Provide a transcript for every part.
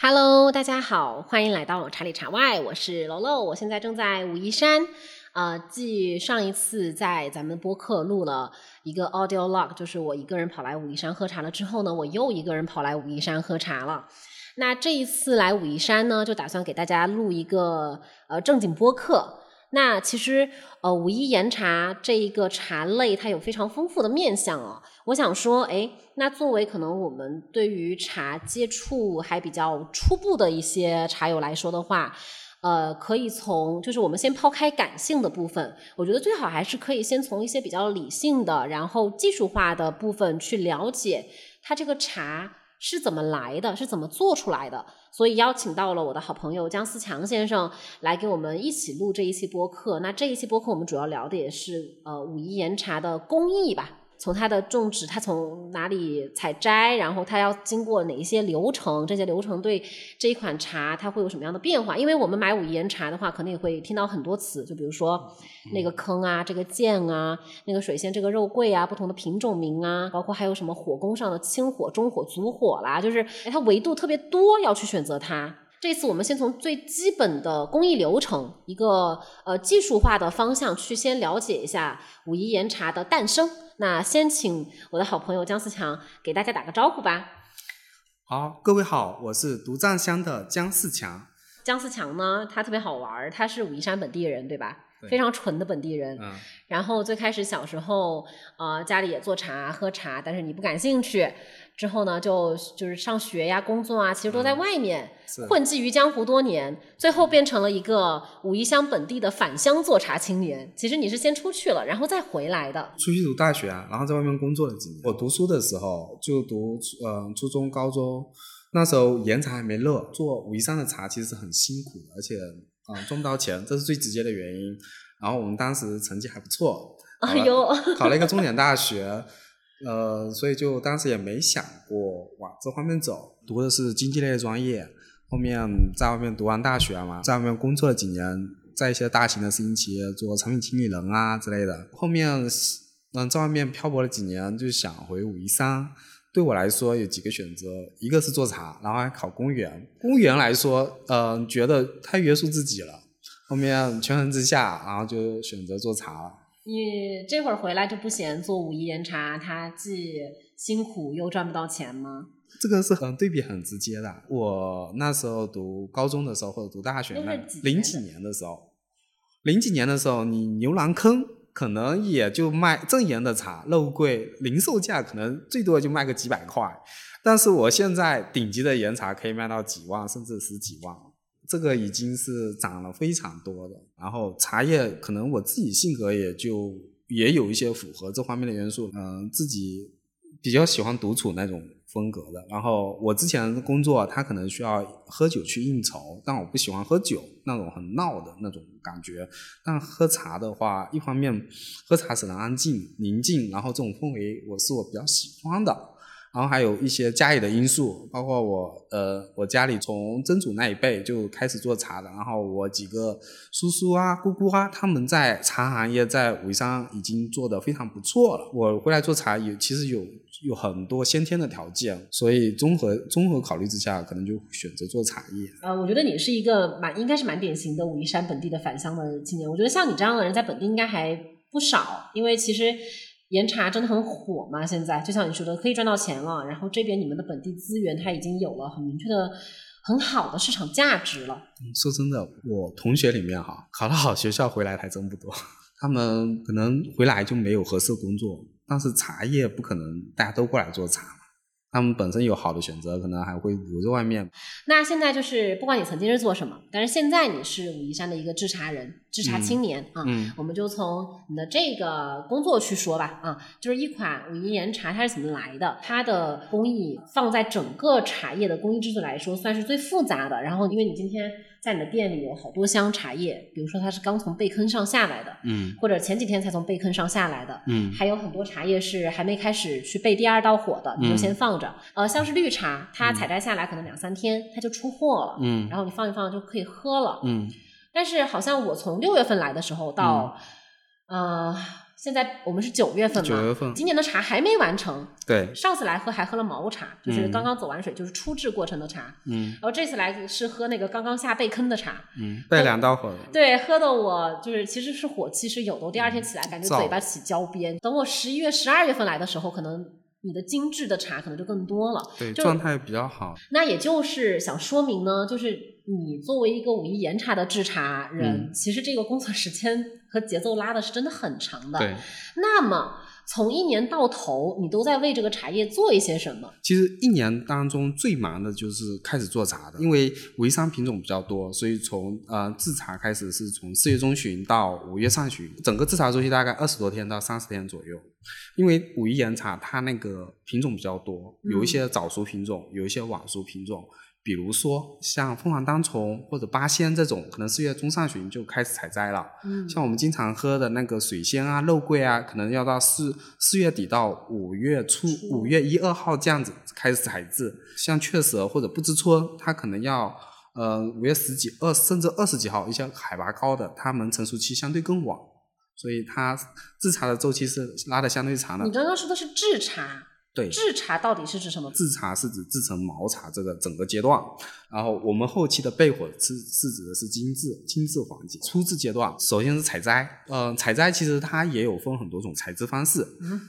Hello，大家好，欢迎来到茶里茶外，我是楼楼，我现在正在武夷山。呃，继上一次在咱们播客录了一个 audio log，就是我一个人跑来武夷山喝茶了之后呢，我又一个人跑来武夷山喝茶了。那这一次来武夷山呢，就打算给大家录一个呃正经播客。那其实呃武夷岩茶这一个茶类，它有非常丰富的面相哦。我想说，哎，那作为可能我们对于茶接触还比较初步的一些茶友来说的话，呃，可以从就是我们先抛开感性的部分，我觉得最好还是可以先从一些比较理性的，然后技术化的部分去了解它这个茶是怎么来的，是怎么做出来的。所以邀请到了我的好朋友姜思强先生来给我们一起录这一期播客。那这一期播客我们主要聊的也是呃武夷岩茶的工艺吧。从它的种植，它从哪里采摘，然后它要经过哪一些流程，这些流程对这一款茶它会有什么样的变化？因为我们买武夷岩茶的话，可能也会听到很多词，就比如说那个坑啊，这个涧啊，那个水仙，这个肉桂啊，不同的品种名啊，包括还有什么火攻上的清火、中火、足火啦，就是它维度特别多，要去选择它。这次我们先从最基本的工艺流程，一个呃技术化的方向去先了解一下武夷岩茶的诞生。那先请我的好朋友姜思强给大家打个招呼吧。好，各位好，我是独藏乡的姜思强。姜思强呢，他特别好玩儿，他是武夷山本地人，对吧？非常纯的本地人。嗯。然后最开始小时候，呃，家里也做茶喝茶，但是你不感兴趣。之后呢，就就是上学呀、工作啊，其实都在外面混迹于江湖多年，最后变成了一个武夷乡本地的返乡做茶青年。其实你是先出去了，然后再回来的。出去读大学啊，然后在外面工作了几年。我读书的时候就读呃初中、高中，那时候岩茶还没热，做武夷山的茶其实是很辛苦的，而且嗯赚不到钱，这是最直接的原因。然后我们当时成绩还不错，哎呦，考了一个重点大学。呃，所以就当时也没想过往这方面走，读的是经济类的专业。后面在外面读完大学嘛，在外面工作了几年，在一些大型的私营企业做产品经理人啊之类的。后面嗯，在外面漂泊了几年，就想回武夷山。对我来说有几个选择，一个是做茶，然后还考公务员。公务员来说，嗯，觉得太约束自己了。后面权衡之下，然后就选择做茶了。你这会儿回来就不嫌做武夷岩茶，它既辛苦又赚不到钱吗？这个是很对比很直接的。我那时候读高中的时候或者读大学那零几年的时候，零几年的时候，你牛栏坑可能也就卖正岩的茶，肉桂零售价可能最多就卖个几百块，但是我现在顶级的岩茶可以卖到几万甚至十几万。这个已经是涨了非常多的，然后茶叶可能我自己性格也就也有一些符合这方面的元素，嗯，自己比较喜欢独处那种风格的。然后我之前工作，他可能需要喝酒去应酬，但我不喜欢喝酒那种很闹的那种感觉。但喝茶的话，一方面喝茶使人安静宁静，然后这种氛围我是我比较喜欢的。然后还有一些家里的因素，包括我，呃，我家里从曾祖那一辈就开始做茶的，然后我几个叔叔啊、姑姑啊，他们在茶行业在武夷山已经做得非常不错了。我回来做茶也其实有有很多先天的条件，所以综合综合考虑之下，可能就选择做茶叶。呃，我觉得你是一个蛮应该是蛮典型的武夷山本地的返乡的青年。我觉得像你这样的人在本地应该还不少，因为其实。岩茶真的很火嘛？现在就像你说的，可以赚到钱了。然后这边你们的本地资源，它已经有了很明确的、很好的市场价值了。说真的，我同学里面哈，考了好学校回来还真不多。他们可能回来就没有合适工作，但是茶叶不可能大家都过来做茶。他们本身有好的选择，可能还会留在外面。那现在就是，不管你曾经是做什么，但是现在你是武夷山的一个制茶人、制茶青年啊。嗯。我们就从你的这个工作去说吧啊，就是一款武夷岩茶它是怎么来的？它的工艺放在整个茶叶的工艺制作来说，算是最复杂的。然后，因为你今天。在你的店里有好多箱茶叶，比如说它是刚从贝坑上下来的，嗯，或者前几天才从贝坑上下来的，嗯，还有很多茶叶是还没开始去备第二道火的，你就先放着。呃，像是绿茶，它采摘下来可能两三天它就出货了，嗯，然后你放一放就可以喝了，嗯。但是好像我从六月份来的时候到，呃，现在我们是九月份嘛，九月份，今年的茶还没完成。对，上次来喝还喝了毛茶，就是刚刚走完水，就是初制过程的茶。嗯，然后这次来是喝那个刚刚下被坑的茶。嗯，备两道火。对，喝的我就是其实是火气是有的，我第二天起来感觉嘴巴起焦边。等我十一月、十二月份来的时候，可能你的精致的茶可能就更多了。对，状态比较好。那也就是想说明呢，就是你作为一个武夷岩茶的制茶人，其实这个工作时间。和节奏拉的是真的很长的。对，那么从一年到头，你都在为这个茶叶做一些什么？其实一年当中最忙的就是开始做茶的，因为武夷山品种比较多，所以从呃制茶开始是从四月中旬到五月上旬，整个制茶周期大概二十多天到三十天左右。因为武夷岩茶它那个品种比较多，有一些早熟品种，有一些晚熟品种。比如说像凤凰单丛或者八仙这种，可能四月中上旬就开始采摘了。嗯，像我们经常喝的那个水仙啊、肉桂啊，可能要到四四月底到五月初、五月一二号这样子开始采制。像雀舌或者不知春，它可能要呃五月十几、二甚至二十几号，一些海拔高的，它们成熟期相对更晚，所以它制茶的周期是拉的相对长的。你刚刚说的是制茶。对，制茶到底是指什么？制茶是指制成毛茶这个整个阶段，然后我们后期的焙火是是指的是精制精制环节。初制阶段，首先是采摘，嗯，采摘其实它也有分很多种采制方式，嗯，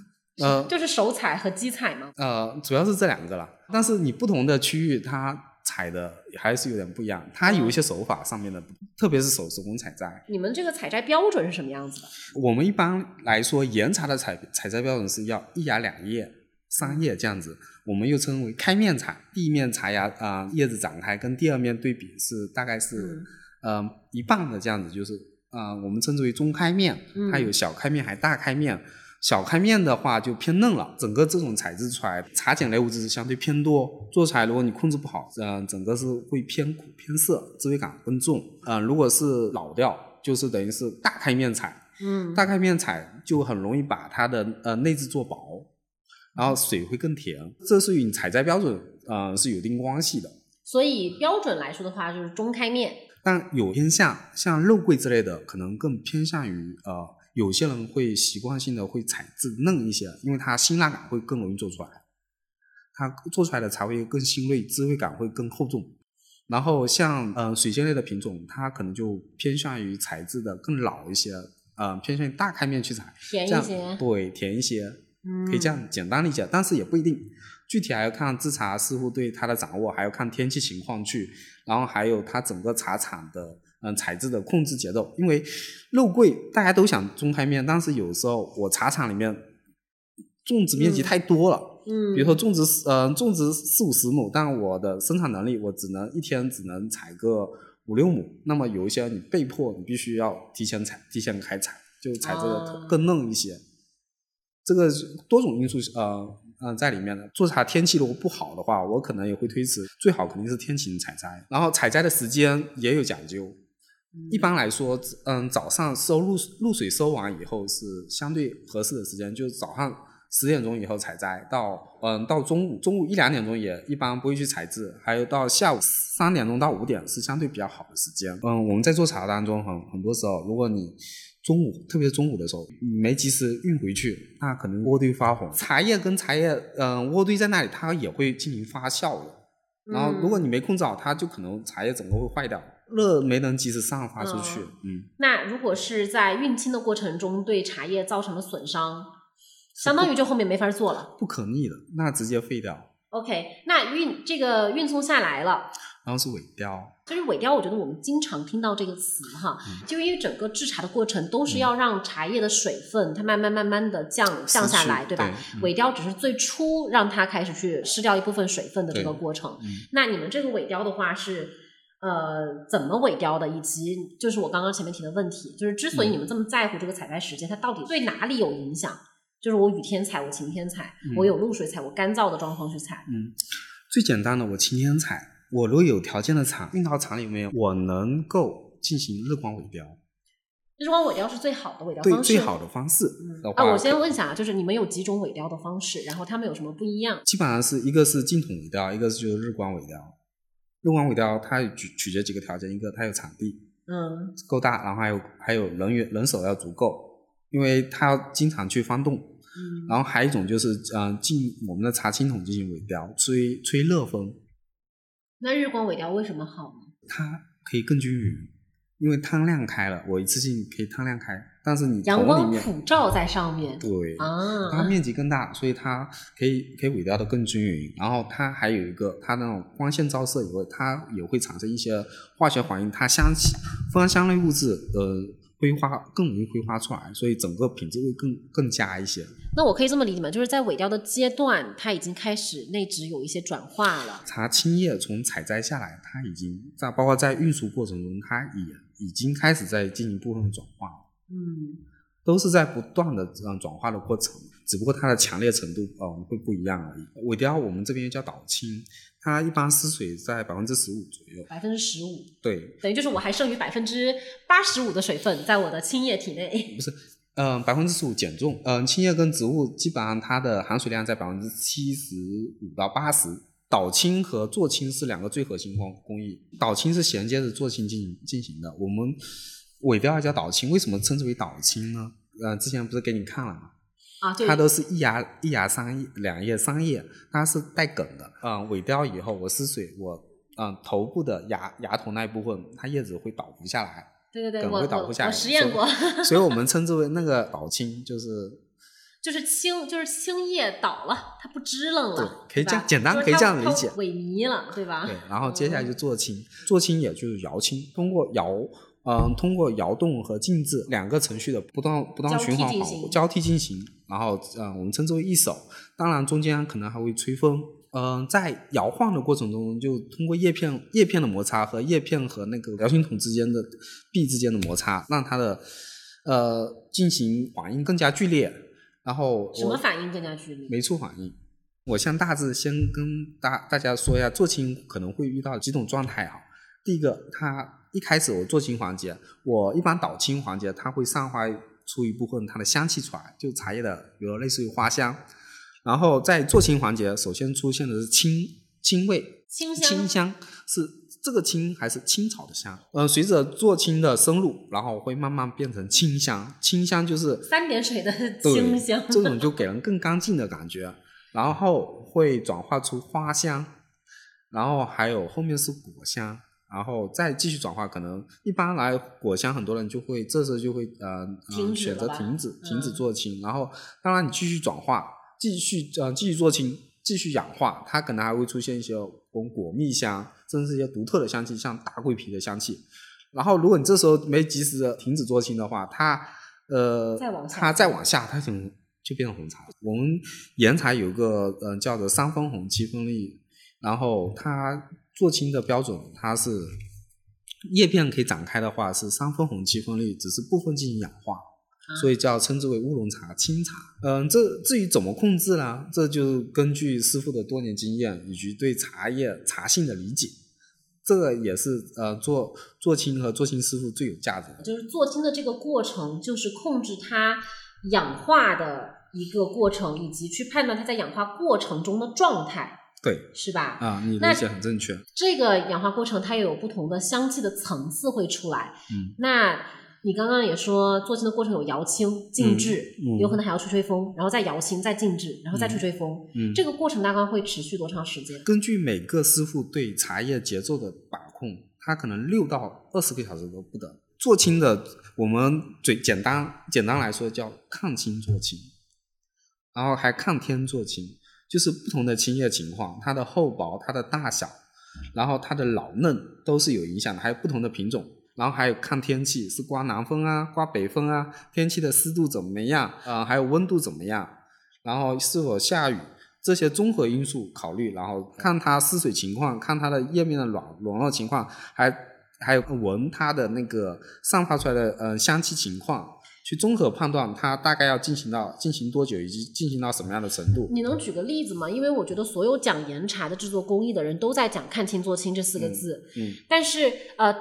呃，就是手采和机采吗？呃，主要是这两个了，但是你不同的区域它采的还是有点不一样，它有一些手法上面的，特别是手手工采摘。你们这个采摘标准是什么样子的？我们一般来说，岩茶的采采摘标准是要一芽两叶。三叶这样子，我们又称为开面茶。第一面茶芽啊，叶子展开跟第二面对比是大概是呃一半的这样子，就是啊，我们称之为中开面。它有小开面还大开面。小开面的话就偏嫩了。整个这种材质出来，茶碱类物质是相对偏多。做出来如果你控制不好，嗯，整个是会偏苦偏涩，滋味感更重。嗯，如果是老调，就是等于是大开面采。嗯，大开面采就很容易把它的呃内质做薄。然后水会更甜，这是与你采摘标准呃是有一定关系的。所以标准来说的话，就是中开面。但有偏向，像肉桂之类的，可能更偏向于呃，有些人会习惯性的会采制嫩一些，因为它辛辣感会更容易做出来，它做出来的茶会更新锐，滋味感会更厚重。然后像呃水仙类的品种，它可能就偏向于采制的更老一些，呃偏向于大开面去采，甜一些，对，甜一些。可以这样简单理解，但是也不一定，具体还要看制茶师傅对它的掌握，还要看天气情况去，然后还有它整个茶厂的嗯采制的控制节奏。因为肉桂大家都想中开面，但是有时候我茶厂里面种植面积太多了，嗯，比如说种植呃种植四五十亩，但我的生产能力我只能一天只能采个五六亩，那么有一些你被迫你必须要提前采提前开采，就采这个更嫩一些。这个多种因素呃嗯在里面的做茶天气如果不好的话，我可能也会推迟，最好肯定是天晴采摘。然后采摘的时间也有讲究，一般来说，嗯早上收露露水收完以后是相对合适的时间，就是早上十点钟以后采摘到嗯到中午中午一两点钟也一般不会去采制，还有到下午三点钟到五点是相对比较好的时间。嗯我们在做茶当中很很多时候如果你中午，特别是中午的时候，没及时运回去，那可能渥堆发红。茶叶跟茶叶，嗯，渥堆在那里，它也会进行发酵的。然后，如果你没控制好，它就可能茶叶整个会坏掉，热没能及时散发出去。嗯。那如果是在运清的过程中对茶叶造成了损伤，相当于就后面没法做了。不可逆的，那直接废掉。OK，那运这个运送下来了。然后是尾雕，其实尾雕，我觉得我们经常听到这个词哈，就因为整个制茶的过程都是要让茶叶的水分它慢慢慢慢的降降下来，对吧？尾雕只是最初让它开始去失掉一部分水分的这个过程。那你们这个尾雕的话是呃怎么尾雕的？以及就是我刚刚前面提的问题，就是之所以你们这么在乎这个采摘时间，它到底对哪里有影响？就是我雨天采，我晴天采，我有露水采，我干燥的状况去采。嗯，最简单的，我晴天采。我如果有条件的厂运到厂里面，我能够进行日光尾雕。日光尾雕是最好的尾雕方式。对，最好的方式。啊，我先问一下啊，就是你们有几种尾雕的方式？然后它们有什么不一样？基本上是一个是净筒尾雕，一个是就是日光尾雕。日光尾雕它取取决几个条件，一个它有场地，嗯，够大，然后还有还有人员人手要足够，因为它要经常去翻动。嗯。然后还有一种就是，嗯，进我们的茶青桶进行尾雕，吹吹热风。那日光尾雕为什么好呢？它可以更均匀，因为汤量开了，我一次性可以汤量开。但是你阳光普照在上面，对啊，它面积更大，所以它可以可以尾雕的更均匀。然后它还有一个，它那种光线照射以后，它也会产生一些化学反应，它香气芳香类物质呃挥发更容易挥发出来，所以整个品质会更更佳一些。那我可以这么理解吗？就是在尾雕的阶段，它已经开始内质有一些转化了。茶青叶从采摘下来，它已经在包括在运输过程中，它也已经开始在进行部分的转化了。嗯，都是在不断的这样转化的过程，只不过它的强烈程度呃会不一样而已。尾雕我们这边叫导青，它一般失水在百分之十五左右。百分之十五，对，等于就是我还剩余百分之八十五的水分在我的青叶体内。不是，嗯，百分之十五减重，嗯，青叶跟植物基本上它的含水量在百分之七十五到八十。导青和做青是两个最核心工工艺，导青是衔接着做青进行进行的，我们。尾雕叫导青，为什么称之为导青呢？呃，之前不是给你看了吗？啊，它都是一芽一芽三叶两叶三叶，它是带梗的。嗯，萎凋以后我失水，我嗯头部的芽芽头那一部分，它叶子会倒伏下来。对对对，梗会倒伏下来。我实验过。所以我们称之为那个倒青，就是就是青就是青叶倒了，它不支棱了，可以这样简单可以这样理解。萎靡了，对吧？对，然后接下来就做青，做青也就是摇青，通过摇。嗯，通过摇动和静置两个程序的不断不断循环交替进行，然后嗯，我们称之为一手。当然中间可能还会吹风。嗯，在摇晃的过程中，就通过叶片叶片的摩擦和叶片和那个摇青桶之间的壁之间的摩擦，让它的呃进行反应更加剧烈。然后什么反应更加剧烈？酶促反应。我先大致先跟大大家说一下，做青可能会遇到几种状态啊。第一个，它。一开始我做青环节，我一般导青环节，它会上发出一部分它的香气出来，就茶叶的，比如类似于花香。然后在做青环节，首先出现的是青青味，清香，清香是这个青还是青草的香？嗯，随着做青的深入，然后会慢慢变成清香，清香就是三点水的清香，这种就给人更干净的感觉。然后会转化出花香，然后还有后面是果香。然后再继续转化，可能一般来果香，很多人就会这时候就会呃选择停止停止做青。然后当然你继续转化，继续呃继续做青，继续氧化，它可能还会出现一些果果蜜香，甚至一些独特的香气，像大桂皮的香气。然后如果你这时候没及时的停止做青的话，它呃它再往下，它可能就变成红茶。我们岩茶有个呃叫做三分红七分绿，然后它。做青的标准，它是叶片可以展开的话是三分红七分绿，只是部分进行氧化，所以叫称之为乌龙茶、青茶。嗯，这至于怎么控制呢？这就根据师傅的多年经验以及对茶叶茶性的理解，这个也是呃做做青和做青师傅最有价值的。就是做青的这个过程，就是控制它氧化的一个过程，以及去判断它在氧化过程中的状态。对，是吧？啊，你理解很正确。这个氧化过程它也有不同的香气的层次会出来。嗯，那你刚刚也说做青的过程有摇青、静置，有可能还要吹吹风，然后再摇青、再静置，然后再吹吹风。嗯，这个过程大概会持续多长时间？根据每个师傅对茶叶节奏的把控，他可能六到二十个小时都不等。做青的，我们最简单简单来说叫抗青做青，然后还抗天做青。就是不同的青叶情况，它的厚薄、它的大小，然后它的老嫩都是有影响的。还有不同的品种，然后还有看天气，是刮南风啊，刮北风啊，天气的湿度怎么样啊？还有温度怎么样？然后是否下雨？这些综合因素考虑，然后看它湿水情况，看它的叶面的软软弱情况，还还有闻它的那个散发出来的呃香气情况。去综合判断它大概要进行到进行多久，以及进行到什么样的程度。你能举个例子吗？因为我觉得所有讲岩茶的制作工艺的人都在讲“看清做清”这四个字。嗯。但是呃，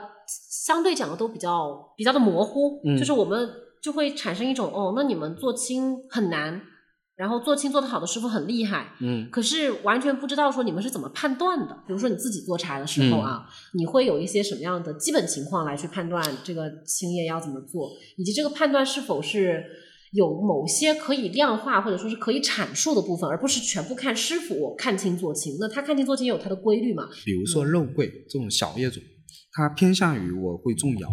相对讲的都比较比较的模糊。嗯。就是我们就会产生一种哦，那你们做清很难。然后做青做得好的师傅很厉害，嗯，可是完全不知道说你们是怎么判断的。比如说你自己做茶的时候啊，你会有一些什么样的基本情况来去判断这个青叶要怎么做，以及这个判断是否是有某些可以量化或者说是可以阐述的部分，而不是全部看师傅看清做清。那他看清做清有他的规律嘛？比如说肉桂这种小叶种，它偏向于我会种瑶。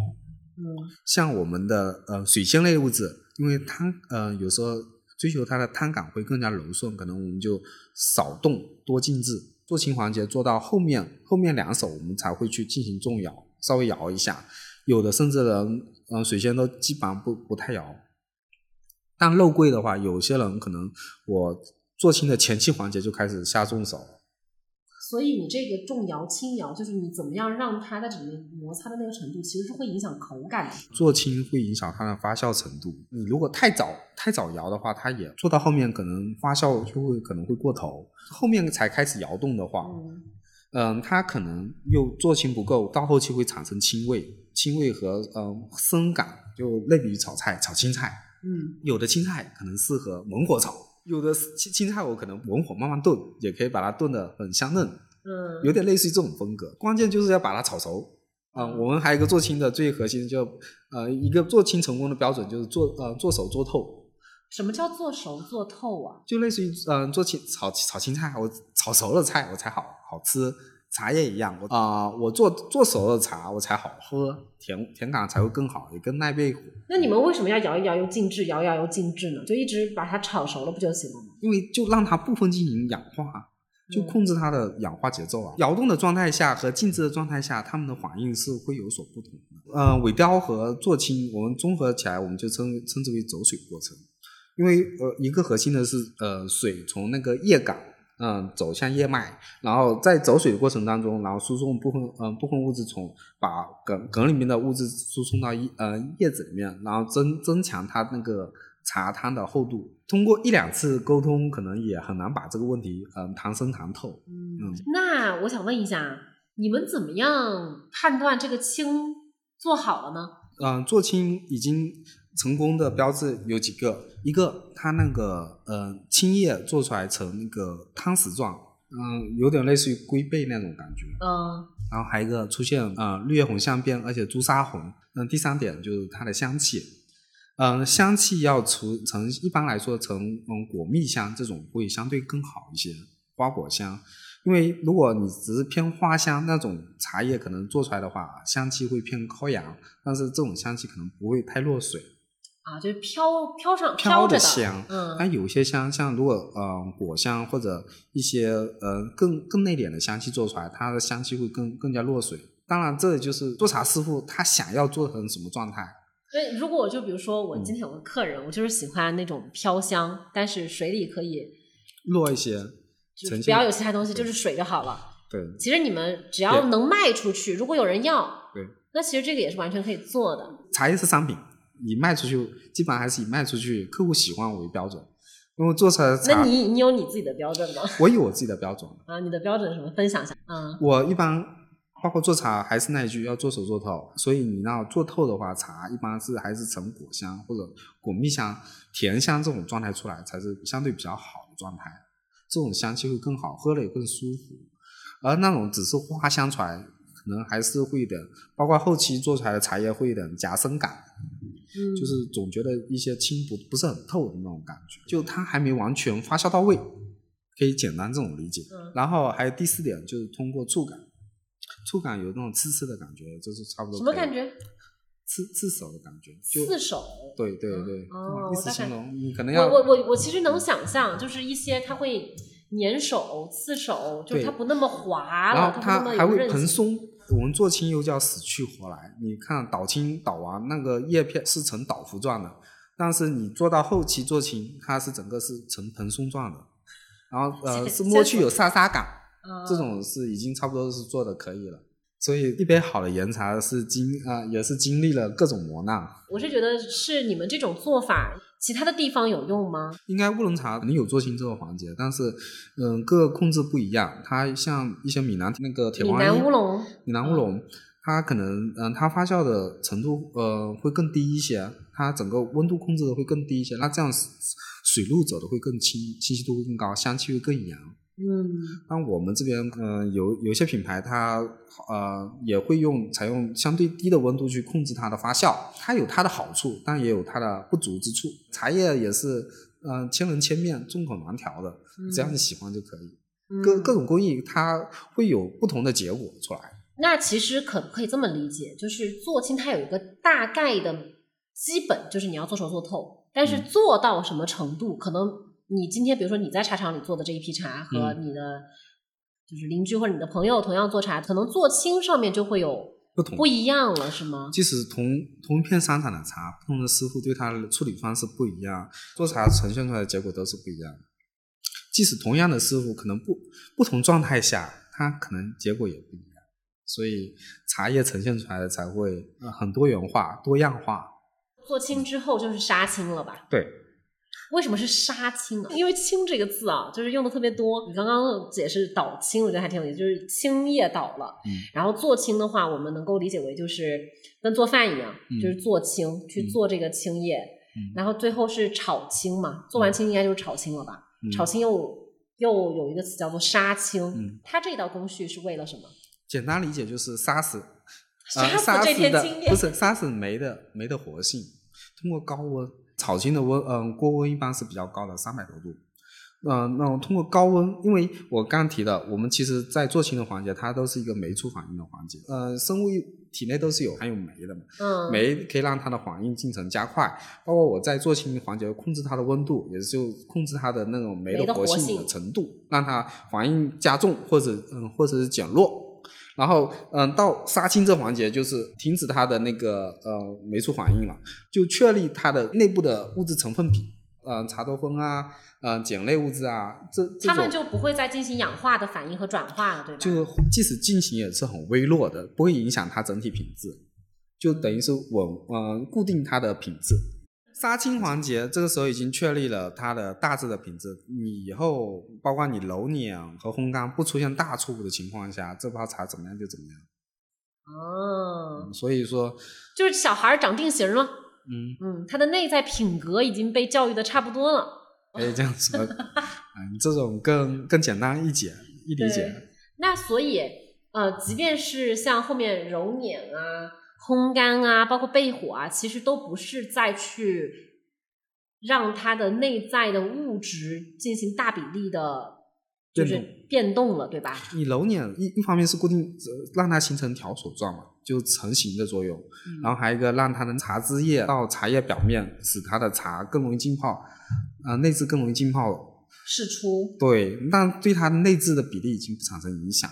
嗯，像我们的呃水仙类物质，因为它呃有时候追求它的汤感会更加柔顺，可能我们就少动多静置，做轻环节做到后面后面两手我们才会去进行重摇，稍微摇一下。有的甚至人嗯水仙都基本上不不太摇。但肉桂的话，有些人可能我做轻的前期环节就开始下重手，所以你这个重摇轻摇，就是你怎么样让它在里面摩擦的那个程度，其实是会影响口感的。做轻会影响它的发酵程度，你如果太早太早摇的话，它也做到后面可能发酵就会可能会过头，后面才开始摇动的话，嗯，它可能又做轻不够，到后期会产生青味，青味和嗯生感，就类比于炒菜炒青菜。嗯，有的青菜可能适合猛火炒，有的青青菜我可能文火慢慢炖，也可以把它炖得很香嫩。嗯，有点类似于这种风格，关键就是要把它炒熟。啊，我们还有一个做青的最核心就呃一个做青成功的标准就是做呃做熟做透。什么叫做熟做透啊？就类似于嗯做青炒炒青菜，我炒熟了菜我才好好吃。茶叶一样，我啊，我做做熟了茶，我才好喝，甜甜感才会更好，也更耐背火。那你们为什么要摇一摇又静置，摇一摇又静置呢？就一直把它炒熟了不就行了吗？因为就让它部分进行氧化，就控制它的氧化节奏啊。摇动的状态下和静置的状态下，它们的反应是会有所不同的。呃，尾雕和做青，我们综合起来，我们就称称之为走水过程。因为呃，一个核心的是呃，水从那个叶杆。嗯，走向叶脉，然后在走水的过程当中，然后输送部分嗯部分物质从把梗梗里面的物质输送到叶呃叶子里面，然后增增强它那个茶汤的厚度。通过一两次沟通，可能也很难把这个问题嗯谈深谈透。嗯，那我想问一下，你们怎么样判断这个青做好了呢？嗯，做青已经。成功的标志有几个，一个它那个呃青叶做出来成那个汤匙状，嗯，有点类似于龟背那种感觉，嗯，然后还有一个出现呃绿叶红相变，而且朱砂红，嗯，第三点就是它的香气，嗯，香气要出成一般来说成嗯果蜜香这种会相对更好一些，花果香。因为如果你只是偏花香那种茶叶，可能做出来的话，香气会偏高扬，但是这种香气可能不会太落水。啊，就是飘飘上飘着香，嗯，但有些香，像如果呃果香或者一些呃更更内敛的香气做出来，它的香气会更更加落水。当然，这就是做茶师傅他想要做成什么状态。所以，如果我就比如说我今天有个客人，我就是喜欢那种飘香，但是水里可以落一些，就不要有其他东西，就是水就好了。对，其实你们只要能卖出去，如果有人要，对，那其实这个也是完全可以做的。茶叶是商品。你卖出去，基本上还是以卖出去客户喜欢为标准，因为做出来的茶。那你你有你自己的标准吗？我有我自己的标准。啊，你的标准什么？分享一下。嗯，我一般包括做茶，还是那一句，要做熟做透。所以你要做透的话，茶一般是还是成果香或者果蜜香、甜香这种状态出来，才是相对比较好的状态。这种香气会更好，喝了也更舒服。而那种只是花香出来，可能还是会的。包括后期做出来的茶叶会有点夹生感。就是总觉得一些清不不是很透的那种感觉，就它还没完全发酵到位，可以简单这种理解。然后还有第四点就是通过触感，触感有那种刺刺的感觉，就是差不多。什么感觉？刺刺手的感觉。就刺手。对对对。哦，我形容你可能要。我我我我其实能想象，就是一些它会粘手、刺手，就是它不那么滑然后，它还会蓬松。我们做青又叫死去活来，你看倒青倒完那个叶片是呈倒伏状的，但是你做到后期做青，它是整个是呈蓬松状的，然后呃是摸去有沙沙感，这种是已经差不多是做的可以了。所以一杯好的岩茶是经啊也是经历了各种磨难。我是觉得是你们这种做法。其他的地方有用吗？应该乌龙茶肯定有做清这个环节，但是，嗯，各个控制不一样。它像一些闽南那个铁观音、闽南乌龙、闽南乌龙，它可能，嗯，它发酵的程度，呃，会更低一些，它整个温度控制的会更低一些。那这样水路走的会更清，清晰度会更高，香气会更扬。嗯，那我们这边，嗯，有有些品牌它呃也会用采用相对低的温度去控制它的发酵，它有它的好处，但也有它的不足之处。茶叶也是，嗯，千人千面，众口难调的，只要你喜欢就可以。各各种工艺它会有不同的结果出来。那其实可不可以这么理解，就是做青它有一个大概的基本，就是你要做熟做透，但是做到什么程度，可能你今天比如说你在茶厂里做的这一批茶和你的就是邻居或者你的朋友同样做茶，可能做青上面就会有不同不一样了，是吗？即使同同一片山产的茶，不同的师傅对它的处理方式不一样，做茶呈现出来的结果都是不一样的。即使同样的师傅，可能不不同状态下，它可能结果也不一样。所以茶叶呈现出来的才会很多元化、多样化。做青之后就是杀青了吧？对。为什么是杀青呢？因为“青”这个字啊，就是用的特别多。你刚刚解释倒青，我觉得还挺有意思，就是青叶倒了。嗯。然后做青的话，我们能够理解为就是跟做饭一样，就是做青去做这个青叶。嗯。然后最后是炒青嘛？做完青应该就是炒青了吧？炒青又又有一个词叫做杀青。嗯。它这道工序是为了什么？简单理解就是杀死，杀死这片青叶，不是杀死酶的酶的活性。通过高温炒青的温，嗯，锅温一般是比较高的，三百多度。嗯，那通过高温，因为我刚刚提的，我们其实在做青的环节，它都是一个酶促反应的环节。呃，生物体内都是有含有酶的嘛，嗯，酶可以让它的反应进程加快。包括我在做青环节控制它的温度，也就控制它的那种酶的活性的程度，让它反应加重或者嗯或者是减弱。然后，嗯，到杀青这环节就是停止它的那个呃酶促反应了，就确立它的内部的物质成分比，嗯，茶多酚啊，嗯，碱类物质啊，这它们就不会再进行氧化的反应和转化了，对吧？就即使进行也是很微弱的，不会影响它整体品质，就等于是稳，嗯，固定它的品质。杀青环节，这个时候已经确立了它的大致的品质。你以后包括你揉捻和烘干不出现大错误的情况下，这泡茶怎么样就怎么样。哦，所以说，就是小孩长定型了。嗯嗯，他的内在品格已经被教育的差不多了。可以这样说，嗯，这种更更简单易解易理解。那所以，呃，即便是像后面揉捻啊。烘干啊，包括焙火啊，其实都不是再去让它的内在的物质进行大比例的，就是变动了，对吧？你揉捻一一方面是固定，让它形成条索状嘛，就成型的作用。然后还有一个让它的茶汁液到茶叶表面，使它的茶更容易浸泡，啊，内质更容易浸泡释出。对，但对它的内质的比例已经不产生影响。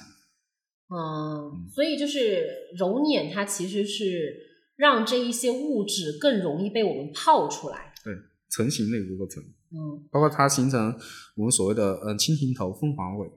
嗯，所以就是揉捻，它其实是让这一些物质更容易被我们泡出来。对，成型的一个过程。嗯，包括它形成我们所谓的呃蜻蜓头、凤凰尾，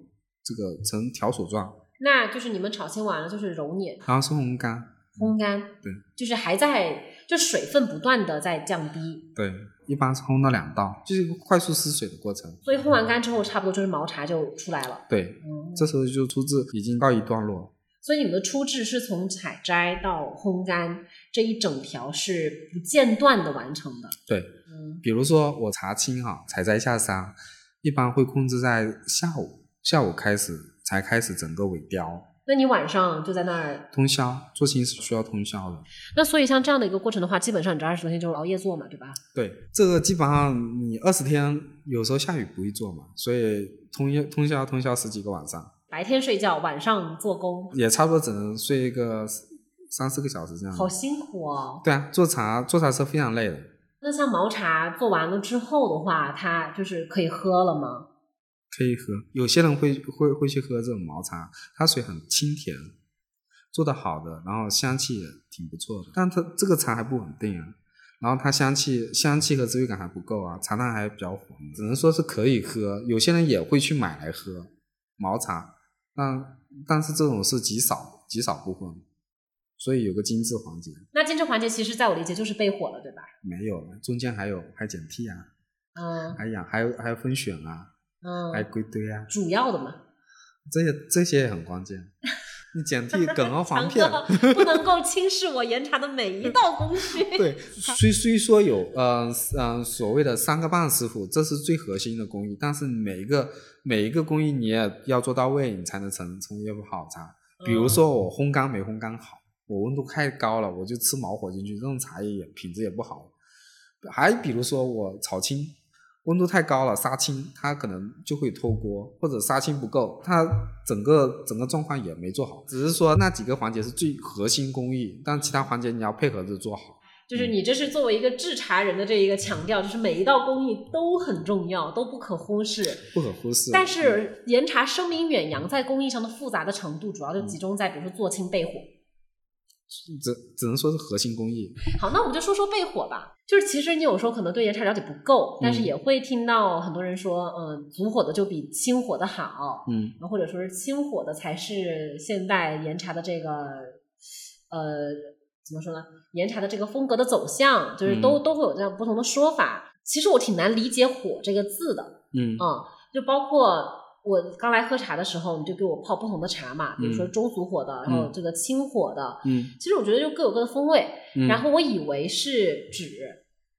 这个呈条索状。那就是你们炒青完了，就是揉捻，然后是烘干。烘干。对。就是还在，就水分不断的在降低。对。一般是烘到两道，就是一个快速失水的过程。所以烘完干之后，差不多就是毛茶就出来了。对，这时候就出制已经告一段落。所以你们的出制是从采摘到烘干这一整条是不间断的完成的。对，嗯，比如说我茶青哈，采摘下山，一般会控制在下午，下午开始才开始整个尾雕。那你晚上就在那儿通宵做青是需要通宵的。那所以像这样的一个过程的话，基本上你这二十多天就是熬夜做嘛，对吧？对，这个基本上你二十天有时候下雨不会做嘛，所以通夜通宵通宵十几个晚上。白天睡觉，晚上做工，也差不多只能睡一个三四个小时这样。好辛苦哦。对啊，做茶做茶是非常累的。那像毛茶做完了之后的话，它就是可以喝了吗？可以喝，有些人会会会去喝这种毛茶，它水很清甜，做的好的，然后香气也挺不错的，但它这个茶还不稳定啊，然后它香气香气和滋味感还不够啊，茶汤还比较浑，只能说是可以喝，有些人也会去买来喝毛茶，但但是这种是极少极少部分，所以有个精致环节。那精致环节其实在我理解就是焙火了，对吧？没有了，中间还有还剪剔啊，嗯，还养还有还有分选啊。嗯，还归堆啊，主要的嘛，这些这些也很关键。你警惕 梗和黄片，不能够轻视我岩茶的每一道工序。对，虽虽说有呃呃所谓的三个半师傅，这是最核心的工艺，但是每一个每一个工艺你也要做到位，你才能成成一杯好茶。比如说我烘干没烘干好，我温度太高了，我就吃毛火进去，这种茶叶也品质也不好。还比如说我炒青。温度太高了，杀青它可能就会脱锅，或者杀青不够，它整个整个状况也没做好。只是说那几个环节是最核心工艺，但其他环节你要配合着做好。就是你这是作为一个制茶人的这一个强调，就是每一道工艺都很重要，都不可忽视。不可忽视。但是岩茶声名远扬，在工艺上的复杂的程度，主要就集中在比如说做青焙火。只只能说是核心工艺。好，那我们就说说焙火吧。就是其实你有时候可能对岩茶了解不够，但是也会听到很多人说，嗯，足火的就比清火的好，嗯，或者说是清火的才是现代岩茶的这个，呃，怎么说呢？岩茶的这个风格的走向，就是都都会有这样不同的说法。其实我挺难理解“火”这个字的，嗯，啊，就包括。我刚来喝茶的时候，你就给我泡不同的茶嘛，比如说中俗火的，然后这个清火的。嗯，其实我觉得就各有各的风味。嗯，然后我以为是指，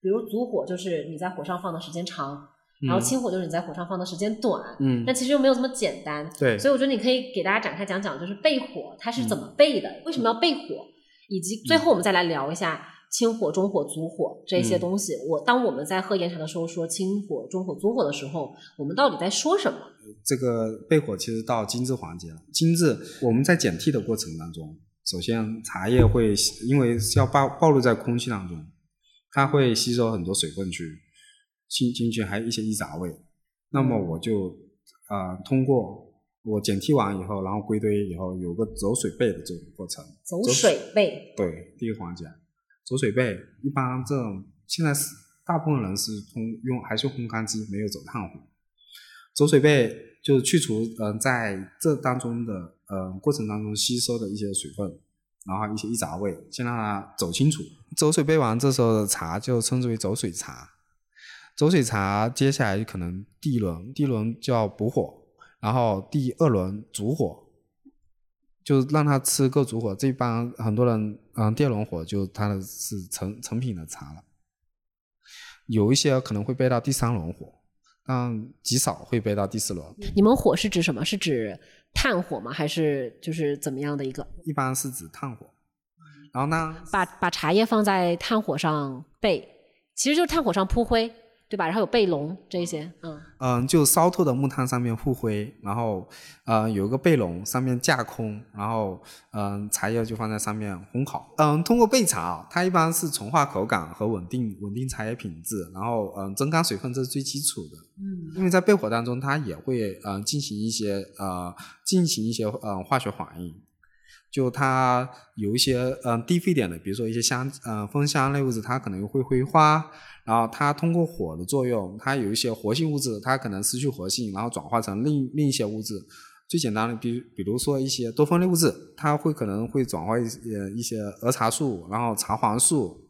比如足火就是你在火上放的时间长，然后清火就是你在火上放的时间短。嗯，但其实又没有这么简单。对，所以我觉得你可以给大家展开讲讲，就是焙火它是怎么焙的，为什么要焙火，以及最后我们再来聊一下。清火、中火、足火这些东西，我当我们在喝岩茶的时候说清火、中火、足火的时候，我们到底在说什么？这个焙火其实到精致环节了。精致，我们在减剔的过程当中，首先茶叶会因为要暴暴露在空气当中，它会吸收很多水分去进进去，还有一些异杂味。那么我就呃通过我减替完以后，然后归堆以后，有个走水焙的这个过程。走水焙。对，第一个环节。走水背一般这种现在是大部分人是通用还是烘干机，没有走炭火。走水背就是去除嗯在这当中的嗯过程当中吸收的一些水分，然后一些易杂味，先让它走清楚。走水背完，这时候的茶就称之为走水茶。走水茶接下来可能第一轮，第一轮就要补火，然后第二轮煮火。就让他吃够足火，这帮很多人，嗯，第二轮火就他的是成成品的茶了。有一些可能会背到第三轮火，但极少会背到第四轮。你们火是指什么？是指炭火吗？还是就是怎么样的一个？一般是指炭火。然后呢？把把茶叶放在炭火上焙，其实就是炭火上铺灰。对吧？然后有背笼这些，嗯嗯，就烧透的木炭上面铺灰，然后呃有一个背笼上面架空，然后嗯茶叶就放在上面烘烤。嗯，通过焙茶啊，它一般是纯化口感和稳定稳定茶叶品质，然后嗯增干水分这是最基础的。嗯，因为在焙火当中，它也会嗯进行一些呃进行一些嗯化学反应，就它有一些嗯低沸点的，比如说一些香嗯芳香类物质，它可能会挥发。然后它通过火的作用，它有一些活性物质，它可能失去活性，然后转化成另另一些物质。最简单的，比比如说一些多酚类物质，它会可能会转化一些一些儿茶素，然后茶黄素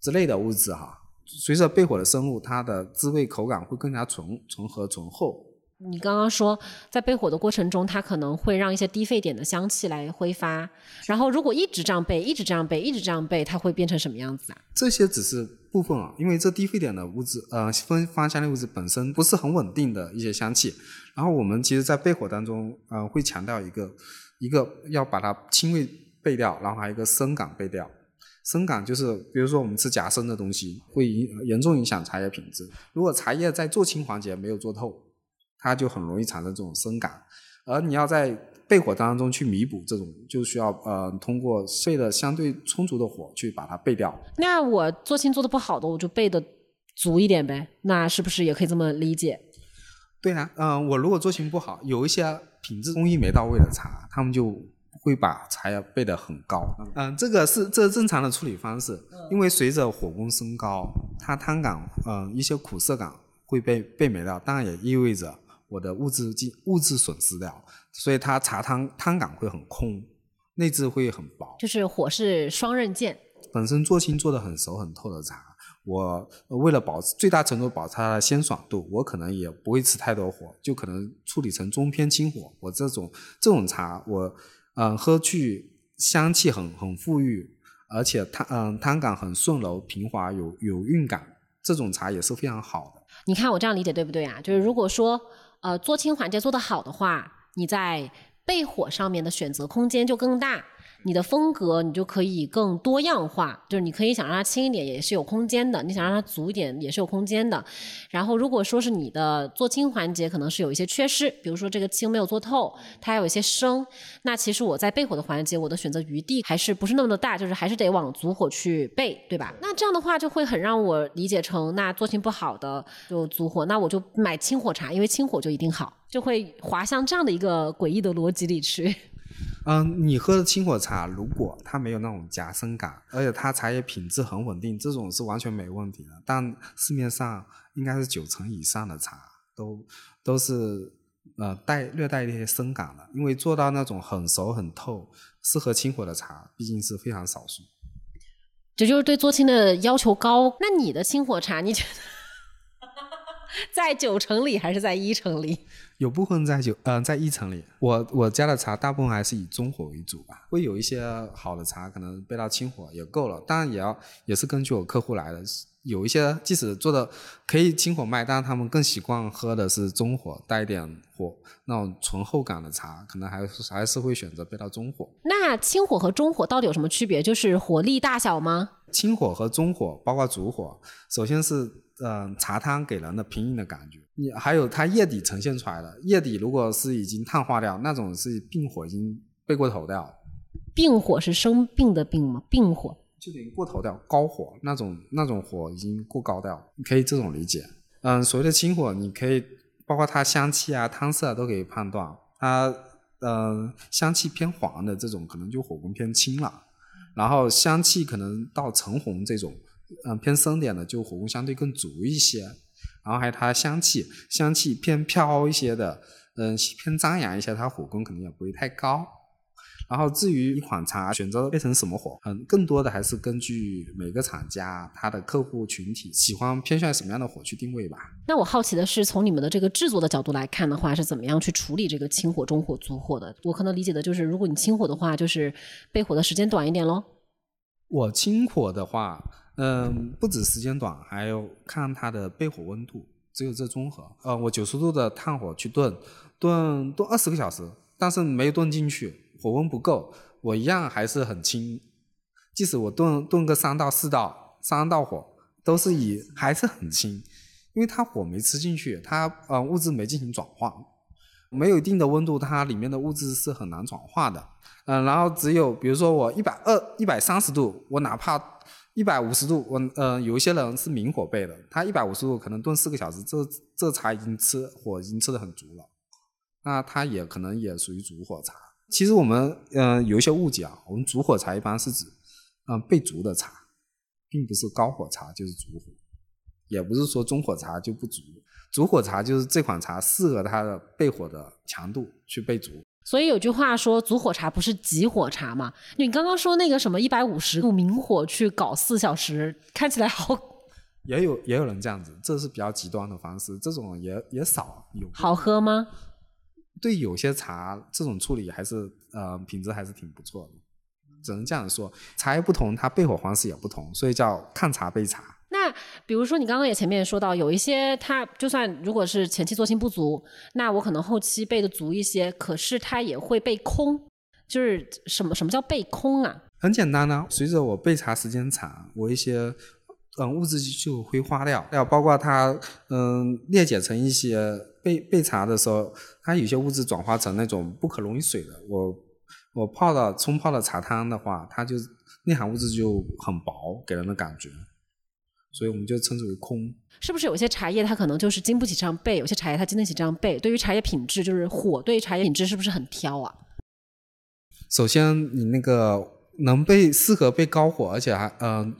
之类的物质哈。随着焙火的深入，它的滋味口感会更加醇醇和醇厚。你刚刚说，在焙火的过程中，它可能会让一些低沸点的香气来挥发。然后，如果一直这样焙，一直这样焙，一直这样焙，它会变成什么样子啊？这些只是部分啊，因为这低沸点的物质，呃，芬芳香类物质本身不是很稳定的一些香气。然后，我们其实在焙火当中，呃，会强调一个，一个要把它轻微焙掉，然后还有一个生感焙掉。生感就是，比如说我们吃夹生的东西，会影严重影响茶叶品质。如果茶叶在做青环节没有做透。它就很容易产生这种生感，而你要在焙火当中去弥补这种，就需要呃通过焙的相对充足的火去把它焙掉。那我做青做的不好的，我就焙的足一点呗，那是不是也可以这么理解？对啊，嗯，我如果做青不好，有一些品质工艺没到位的茶，他们就会把茶叶焙得很高。嗯，这个是这是正常的处理方式，因为随着火功升高，它汤感嗯一些苦涩感会被被没掉，当然也意味着。我的物质进物质损失掉，所以它茶汤汤感会很空，内质会很薄。就是火是双刃剑。本身做青做的很熟很透的茶，我为了保最大程度保持它的鲜爽度，我可能也不会吃太多火，就可能处理成中偏轻火。我这种这种茶，我嗯，喝去香气很很馥郁，而且汤嗯汤感很顺柔平滑，有有韵感，这种茶也是非常好的。你看我这样理解对不对啊？就是如果说呃做清环节做得好的话，你在焙火上面的选择空间就更大。你的风格你就可以更多样化，就是你可以想让它轻一点也是有空间的，你想让它足一点也是有空间的。然后如果说是你的做轻环节可能是有一些缺失，比如说这个轻没有做透，它还有一些生，那其实我在焙火的环节我的选择余地还是不是那么的大，就是还是得往足火去焙，对吧？那这样的话就会很让我理解成，那做轻不好的就足火，那我就买轻火茶，因为轻火就一定好，就会滑向这样的一个诡异的逻辑里去。嗯，你喝的清火茶，如果它没有那种夹生感，而且它茶叶品质很稳定，这种是完全没问题的。但市面上应该是九成以上的茶都都是呃带略带一些生感的，因为做到那种很熟很透，适合清火的茶毕竟是非常少数。这就是对做清的要求高。那你的清火茶，你觉得 在九成里还是在一成里？有部分在九，嗯，在一层里。我我家的茶大部分还是以中火为主吧，会有一些好的茶可能备到清火也够了，当然也要也是根据我客户来的。有一些即使做的可以清火卖，但是他们更习惯喝的是中火带一点火那种醇厚感的茶，可能还是还是会选择备到中火。那清火和中火到底有什么区别？就是火力大小吗？清火和中火，包括主火，首先是嗯茶汤给人的平饮的感觉。你还有它叶底呈现出来的叶底，如果是已经碳化掉，那种是病火已经背过头掉。病火是生病的病吗？病火就等于过头掉，高火那种那种火已经过高掉，你可以这种理解。嗯，所谓的清火，你可以包括它香气啊、汤色啊都可以判断。它嗯香气偏黄的这种，可能就火功偏轻了。然后香气可能到橙红这种，嗯偏深点的，就火功相对更足一些。然后还有它的香气，香气偏飘一些的，嗯，偏张扬一些，它火功肯定也不会太高。然后至于一款茶选择变成什么火，嗯，更多的还是根据每个厂家它的客户群体喜欢偏向什么样的火去定位吧。那我好奇的是，从你们的这个制作的角度来看的话，是怎么样去处理这个清火、中火、足火的？我可能理解的就是，如果你清火的话，就是备火的时间短一点喽。我清火的话。嗯，不止时间短，还有看它的焙火温度，只有这综合。呃，我九十度的炭火去炖，炖炖二十个小时，但是没炖进去，火温不够，我一样还是很轻。即使我炖炖个三到四道，三道火都是以还是很轻，因为它火没吃进去，它呃物质没进行转化，没有一定的温度，它里面的物质是很难转化的。嗯，然后只有比如说我一百二、一百三十度，我哪怕一百五十度，我呃有一些人是明火焙的，他一百五十度可能炖四个小时，这这茶已经吃火已经吃的很足了，那它也可能也属于主火茶。其实我们嗯有一些误解啊，我们主火茶一般是指嗯备足的茶，并不是高火茶就是主火，也不是说中火茶就不足，主火茶就是这款茶适合它的焙火的强度去备足。所以有句话说，足火茶不是急火茶嘛？你刚刚说那个什么一百五十度明火去搞四小时，看起来好。也有也有人这样子，这是比较极端的方式，这种也也少有。好喝吗？对，有些茶这种处理还是呃品质还是挺不错的，只能这样说。茶叶不同，它焙火方式也不同，所以叫看茶焙茶。那比如说，你刚刚也前面说到，有一些它就算如果是前期做清不足，那我可能后期备的足一些，可是它也会被空。就是什么什么叫被空啊？很简单呢，随着我备茶时间长，我一些嗯物质就挥发掉，要包括它嗯裂解成一些备备茶的时候，它有些物质转化成那种不可溶于水的。我我泡的冲泡的茶汤的话，它就内含物质就很薄，给人的感觉。所以我们就称之为空，是不是有些茶叶它可能就是经不起这样焙，有些茶叶它经得起这样焙？对于茶叶品质，就是火对茶叶品质是不是很挑啊？首先，你那个能被适合被高火，而且还嗯，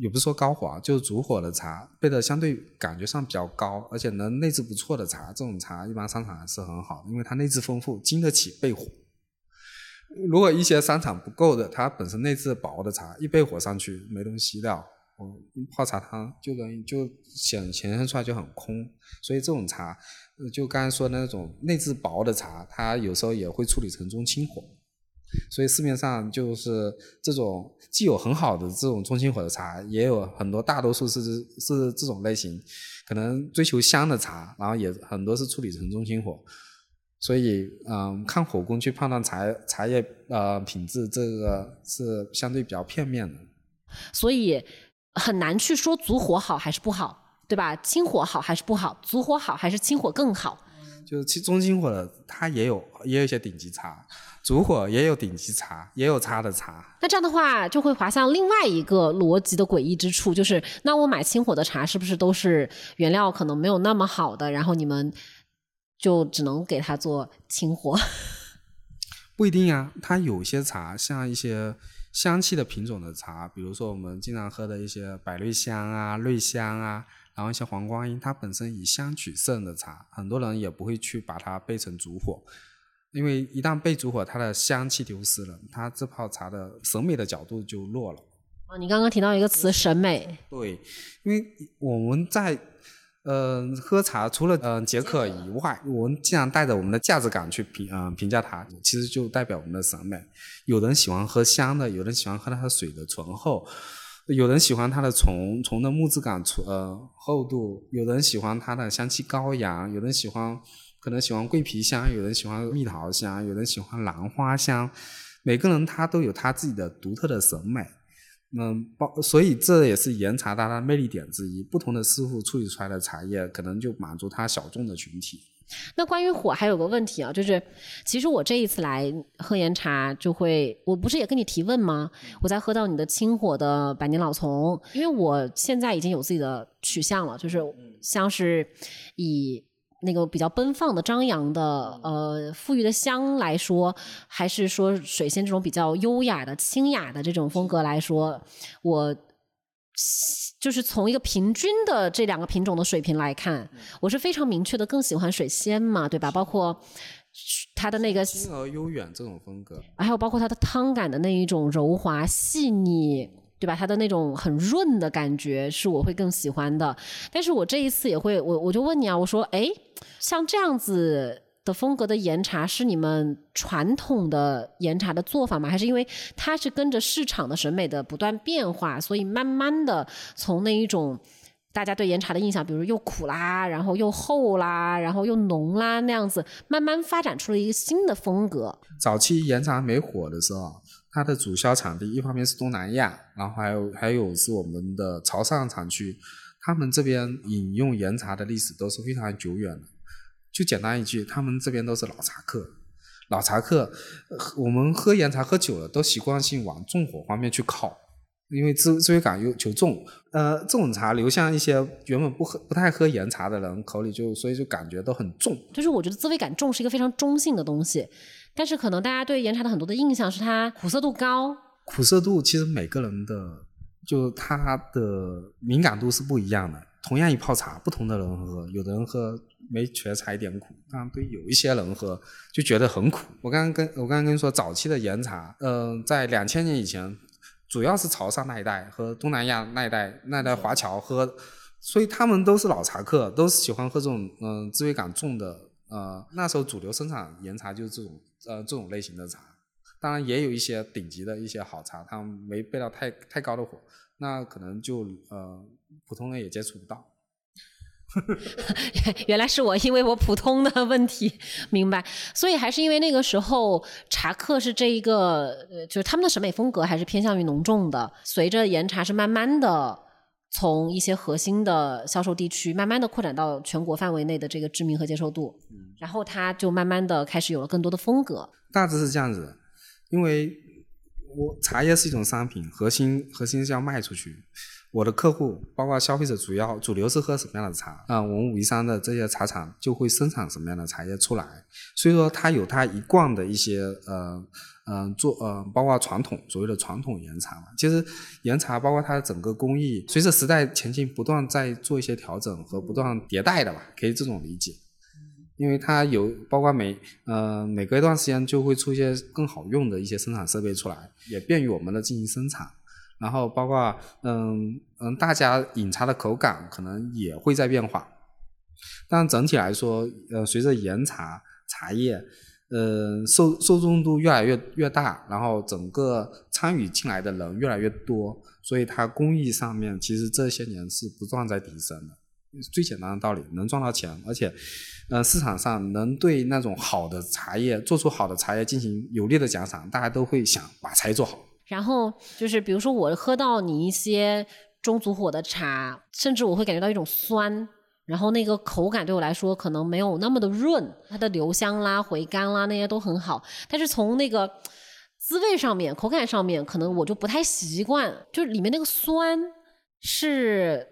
也不是说高火啊，就是主火的茶，焙的相对感觉上比较高，而且能内质不错的茶，这种茶一般商场还是很好的，因为它内质丰富，经得起焙火。如果一些商场不够的，它本身内质薄的茶，一焙火上去没东西吸掉。泡茶汤就跟就显显现出来就很空，所以这种茶，就刚才说的那种内质薄的茶，它有时候也会处理成中清火。所以市面上就是这种既有很好的这种中心火的茶，也有很多大多数是是这种类型，可能追求香的茶，然后也很多是处理成中心火。所以，嗯，看火功去判断茶茶叶呃品质，这个是相对比较片面的。所以很难去说足火好还是不好，对吧？清火好还是不好？足火好还是清火更好？就是其中心火的，它也有也有一些顶级茶，足火也有顶级茶，也有差的茶。那这样的话，就会滑向另外一个逻辑的诡异之处，就是那我买清火的茶，是不是都是原料可能没有那么好的？然后你们就只能给它做清火？不一定啊，它有些茶，像一些香气的品种的茶，比如说我们经常喝的一些百瑞香啊、瑞香啊。然后一些黄光阴，它本身以香取胜的茶，很多人也不会去把它备成烛火，因为一旦备烛火，它的香气丢失了，它这泡茶的审美的角度就弱了。啊，你刚刚提到一个词，审美。对，因为我们在呃喝茶，除了嗯解渴以外，我们经常带着我们的价值感去评嗯评价它，其实就代表我们的审美。有人喜欢喝香的，有人喜欢喝它的水的醇厚。有人喜欢它的虫虫的木质感，呃厚度；有人喜欢它的香气高扬；有人喜欢可能喜欢桂皮香；有人喜欢蜜桃香；有人喜欢兰花香。每个人他都有他自己的独特的审美，嗯，包所以这也是岩茶它的魅力点之一。不同的师傅处理出来的茶叶，可能就满足他小众的群体。那关于火还有个问题啊，就是其实我这一次来喝岩茶，就会我不是也跟你提问吗？我在喝到你的清火的百年老丛，因为我现在已经有自己的取向了，就是像是以那个比较奔放的、张扬的、呃馥郁的香来说，还是说水仙这种比较优雅的、清雅的这种风格来说，我。就是从一个平均的这两个品种的水平来看，我是非常明确的更喜欢水仙嘛，对吧？包括它的那个轻而悠远这种风格，还有包括它的汤感的那一种柔滑细腻，对吧？它的那种很润的感觉是我会更喜欢的。但是我这一次也会，我我就问你啊，我说，哎，像这样子。的风格的岩茶是你们传统的岩茶的做法吗？还是因为它是跟着市场的审美的不断变化，所以慢慢的从那一种大家对岩茶的印象，比如又苦啦，然后又厚啦，然后又浓啦那样子，慢慢发展出了一个新的风格。早期岩茶没火的时候，它的主销产地一方面是东南亚，然后还有还有是我们的潮汕产区，他们这边饮用岩茶的历史都是非常久远的。就简单一句，他们这边都是老茶客，老茶客，我们喝岩茶喝久了，都习惯性往重火方面去靠，因为滋滋味感又求重。呃，这种茶流向一些原本不喝、不太喝岩茶的人口里，就所以就感觉都很重。就是我觉得滋味感重是一个非常中性的东西，但是可能大家对岩茶的很多的印象是它苦涩度高。苦涩度其实每个人的就它的敏感度是不一样的。同样一泡茶，不同的人喝，有的人喝。没觉得茶一点苦，但对有一些人喝就觉得很苦。我刚刚跟我刚刚跟你说，早期的岩茶，嗯，在两千年以前，主要是潮汕那一带和东南亚那一带那一带华侨喝，所以他们都是老茶客，都是喜欢喝这种嗯滋味感重的。呃，那时候主流生产岩茶就是这种呃这种类型的茶，当然也有一些顶级的一些好茶，他们没备到太太高的火，那可能就呃普通人也接触不到。原来是我，因为我普通的问题，明白。所以还是因为那个时候茶客是这一个，呃，就是他们的审美风格还是偏向于浓重的。随着岩茶是慢慢的从一些核心的销售地区，慢慢的扩展到全国范围内的这个知名和接受度，然后它就慢慢的开始有了更多的风格。大致是这样子，因为我茶叶是一种商品，核心核心是要卖出去。我的客户包括消费者，主要主流是喝什么样的茶啊？我们武夷山的这些茶厂就会生产什么样的茶叶出来，所以说它有它一贯的一些呃嗯做呃，包括传统所谓的传统岩茶嘛。其实岩茶包括它的整个工艺，随着时代前进，不断在做一些调整和不断迭代的吧，可以这种理解。因为它有包括每呃每隔一段时间就会出一些更好用的一些生产设备出来，也便于我们的进行生产。然后包括嗯嗯，大家饮茶的口感可能也会在变化，但整体来说，呃，随着岩茶茶叶呃，受受众度越来越越大，然后整个参与进来的人越来越多，所以它工艺上面其实这些年是不断在提升的。最简单的道理，能赚到钱，而且，呃，市场上能对那种好的茶叶做出好的茶叶进行有力的奖赏，大家都会想把茶叶做好。然后就是，比如说我喝到你一些中足火的茶，甚至我会感觉到一种酸。然后那个口感对我来说可能没有那么的润，它的留香啦、回甘啦那些都很好，但是从那个滋味上面、口感上面，可能我就不太习惯，就里面那个酸是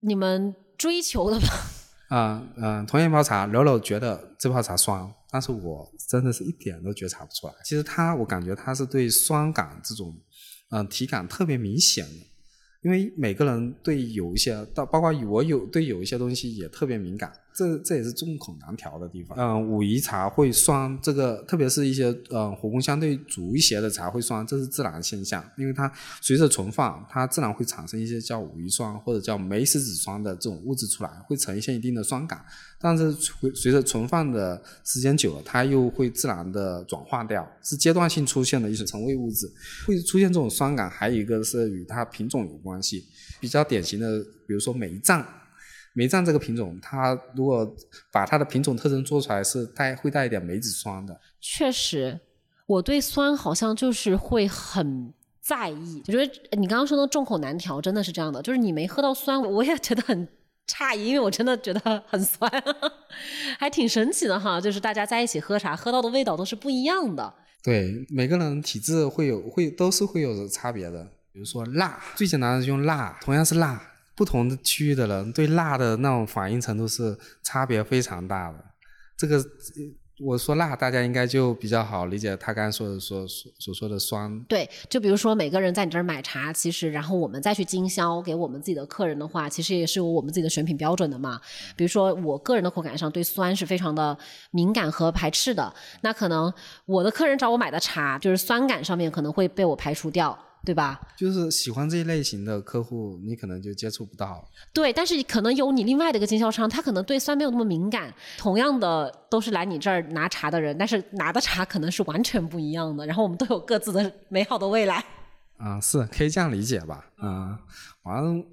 你们追求的吧？啊嗯，同样一泡茶，柳柳觉得这泡茶酸，但是我真的是一点都觉察不出来。其实它，我感觉它是对酸感这种嗯体感特别明显的。因为每个人对有一些，到包括我有对有一些东西也特别敏感。这这也是众口难调的地方。嗯，武夷茶会酸，这个特别是一些嗯火功相对足一些的茶会酸，这是自然现象。因为它随着存放，它自然会产生一些叫武夷酸或者叫梅石子酸的这种物质出来，会呈现一定的酸感。但是随随着存放的时间久了，它又会自然的转化掉，是阶段性出现的一些成为物质，会出现这种酸感。还有一个是与它品种有关系，比较典型的，比如说梅藏。梅藏这个品种，它如果把它的品种特征做出来，是带会带一点梅子酸的。确实，我对酸好像就是会很在意。我觉得你刚刚说的众口难调，真的是这样的。就是你没喝到酸，我也觉得很诧异，因为我真的觉得很酸，还挺神奇的哈。就是大家在一起喝茶，喝到的味道都是不一样的。对，每个人体质会有会都是会有差别的。比如说辣，最简单的用辣，同样是辣。不同的区域的人对辣的那种反应程度是差别非常大的。这个我说辣，大家应该就比较好理解。他刚才说的说所所说的酸，对，就比如说每个人在你这儿买茶，其实然后我们再去经销给我们自己的客人的话，其实也是有我们自己的选品标准的嘛。比如说我个人的口感上对酸是非常的敏感和排斥的，那可能我的客人找我买的茶，就是酸感上面可能会被我排除掉。对吧？就是喜欢这一类型的客户，你可能就接触不到。对，但是可能有你另外的一个经销商，他可能对酸没有那么敏感。同样的，都是来你这儿拿茶的人，但是拿的茶可能是完全不一样的。然后我们都有各自的美好的未来。啊，是可以这样理解吧？嗯，反正。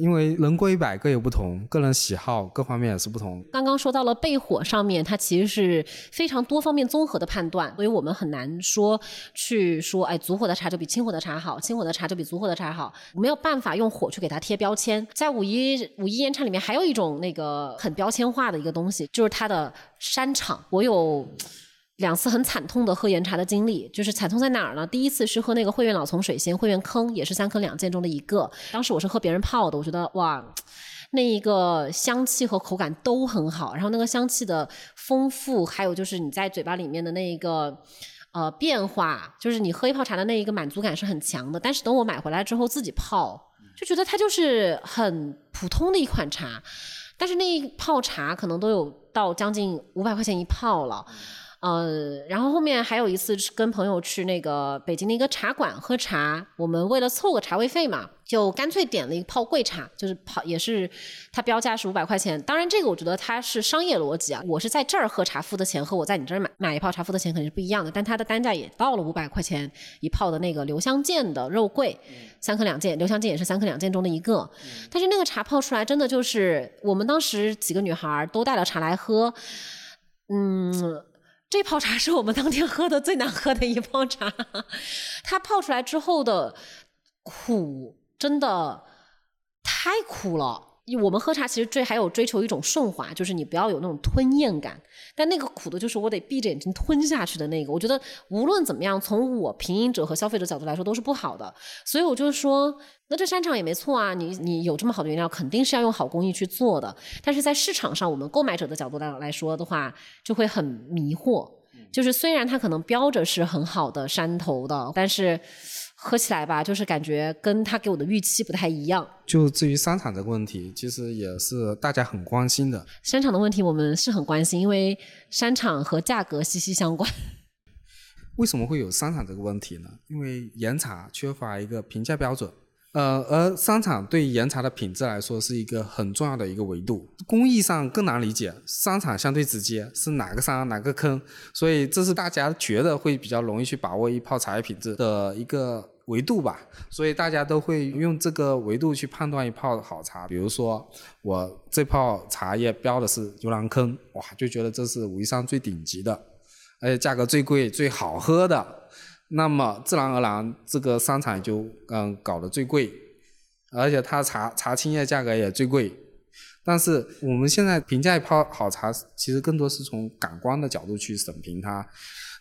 因为人过一百各有不同，个人喜好各方面也是不同。刚刚说到了焙火上面，它其实是非常多方面综合的判断，所以我们很难说去说，哎，足火的茶就比清火的茶好，清火的茶就比足火的茶好，没有办法用火去给它贴标签。在武夷武夷岩茶里面，还有一种那个很标签化的一个东西，就是它的山场。我有。两次很惨痛的喝岩茶的经历，就是惨痛在哪儿呢？第一次是喝那个汇源老丛水仙汇源坑，也是三坑两涧中的一个。当时我是喝别人泡的，我觉得哇，那一个香气和口感都很好，然后那个香气的丰富，还有就是你在嘴巴里面的那一个呃变化，就是你喝一泡茶的那一个满足感是很强的。但是等我买回来之后自己泡，就觉得它就是很普通的一款茶，但是那一泡茶可能都有到将近五百块钱一泡了。呃，然后后面还有一次跟朋友去那个北京的一个茶馆喝茶，我们为了凑个茶位费嘛，就干脆点了一泡贵茶，就是泡也是它标价是五百块钱。当然这个我觉得它是商业逻辑啊，我是在这儿喝茶付的钱和我在你这儿买买一泡茶付的钱肯定是不一样的，但它的单价也到了五百块钱一泡的那个留香涧的肉桂，三克两件，留香涧也是三克两件中的一个，但是那个茶泡出来真的就是我们当时几个女孩都带了茶来喝，嗯。这泡茶是我们当天喝的最难喝的一泡茶，它泡出来之后的苦真的太苦了。我们喝茶其实追还有追求一种顺滑，就是你不要有那种吞咽感。但那个苦的就是我得闭着眼睛吞下去的那个。我觉得无论怎么样，从我品饮者和消费者角度来说都是不好的。所以我就说，那这山场也没错啊，你你有这么好的原料，肯定是要用好工艺去做的。但是在市场上，我们购买者的角度来来说的话，就会很迷惑。就是虽然它可能标着是很好的山头的，但是。喝起来吧，就是感觉跟他给我的预期不太一样。就至于商场这个问题，其实也是大家很关心的。商场的问题我们是很关心，因为商场和价格息息相关。为什么会有商场这个问题呢？因为岩茶缺乏一个评价标准。呃，而商场对岩茶的品质来说是一个很重要的一个维度，工艺上更难理解，商场相对直接，是哪个山哪个坑，所以这是大家觉得会比较容易去把握一泡茶叶品质的一个维度吧，所以大家都会用这个维度去判断一泡好茶。比如说我这泡茶叶标的是牛栏坑，哇，就觉得这是武夷山最顶级的，而且价格最贵、最好喝的。那么自然而然，这个商场就嗯搞得最贵，而且它茶茶青叶价格也最贵。但是我们现在评价一泡好茶，其实更多是从感官的角度去审评它。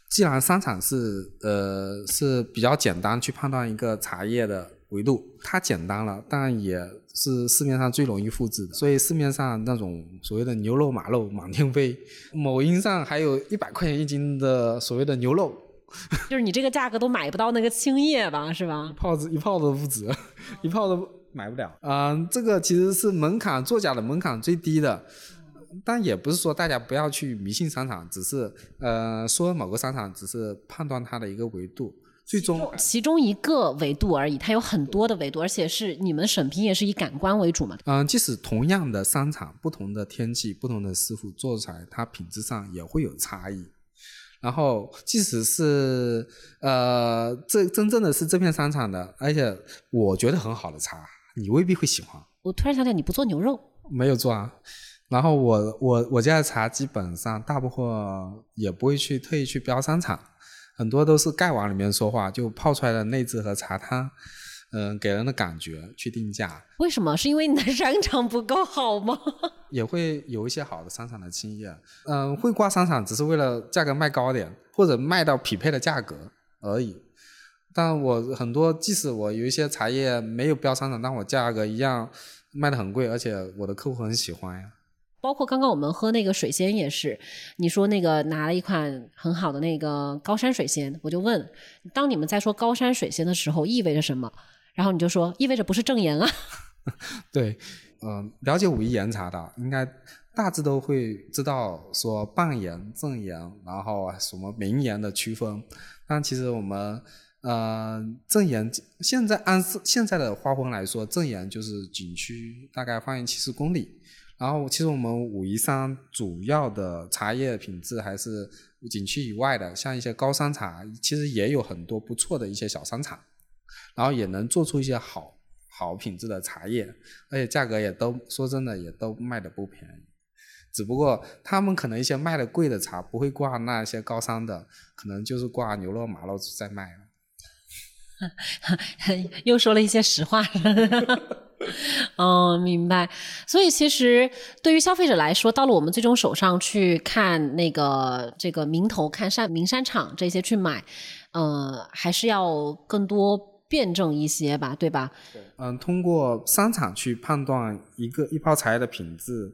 既然商场是呃是比较简单去判断一个茶叶的维度，它简单了，但也是市面上最容易复制的。所以市面上那种所谓的牛肉马肉满天飞，某音上还有一百块钱一斤的所谓的牛肉。就是你这个价格都买不到那个青叶吧，是吧？一泡子一泡都不止，一泡都买不了。嗯，这个其实是门槛作假的门槛最低的，但也不是说大家不要去迷信商场，只是呃说某个商场只是判断它的一个维度，最终其中一个维度而已，它有很多的维度，而且是你们审评也是以感官为主嘛。嗯，即使同样的商场，不同的天气，不同的师傅做出来，它品质上也会有差异。然后，即使是呃，这真正的是这片商场的，而且我觉得很好的茶，你未必会喜欢。我突然想起来，你不做牛肉？没有做啊。然后我我我家的茶基本上大部分也不会去特意去标商场，很多都是盖碗里面说话，就泡出来的内质和茶汤。嗯，给人的感觉去定价，为什么？是因为你的 商场不够好吗？也会有一些好的商场的青叶，嗯，会挂商场只是为了价格卖高点，或者卖到匹配的价格而已。但我很多，即使我有一些茶叶没有标商场，但我价格一样卖的很贵，而且我的客户很喜欢呀。包括刚刚我们喝那个水仙也是，你说那个拿了一款很好的那个高山水仙，我就问，当你们在说高山水仙的时候，意味着什么？然后你就说，意味着不是正盐啊？对，嗯，了解武夷岩茶的，应该大致都会知道说半岩、正岩，然后什么明岩的区分。但其实我们，呃，正岩现在按现在的划分来说，正岩就是景区大概方圆七十公里。然后其实我们武夷山主要的茶叶品质还是景区以外的，像一些高山茶，其实也有很多不错的一些小山茶。然后也能做出一些好好品质的茶叶，而且价格也都说真的也都卖的不便宜，只不过他们可能一些卖的贵的茶不会挂那些高山的，可能就是挂牛肉马肉在卖了。又说了一些实话。哦，明白。所以其实对于消费者来说，到了我们最终手上去看那个这个名头，看山名山场这些去买，呃，还是要更多。辩证一些吧，对吧？嗯，通过商场去判断一个一泡茶叶的品质，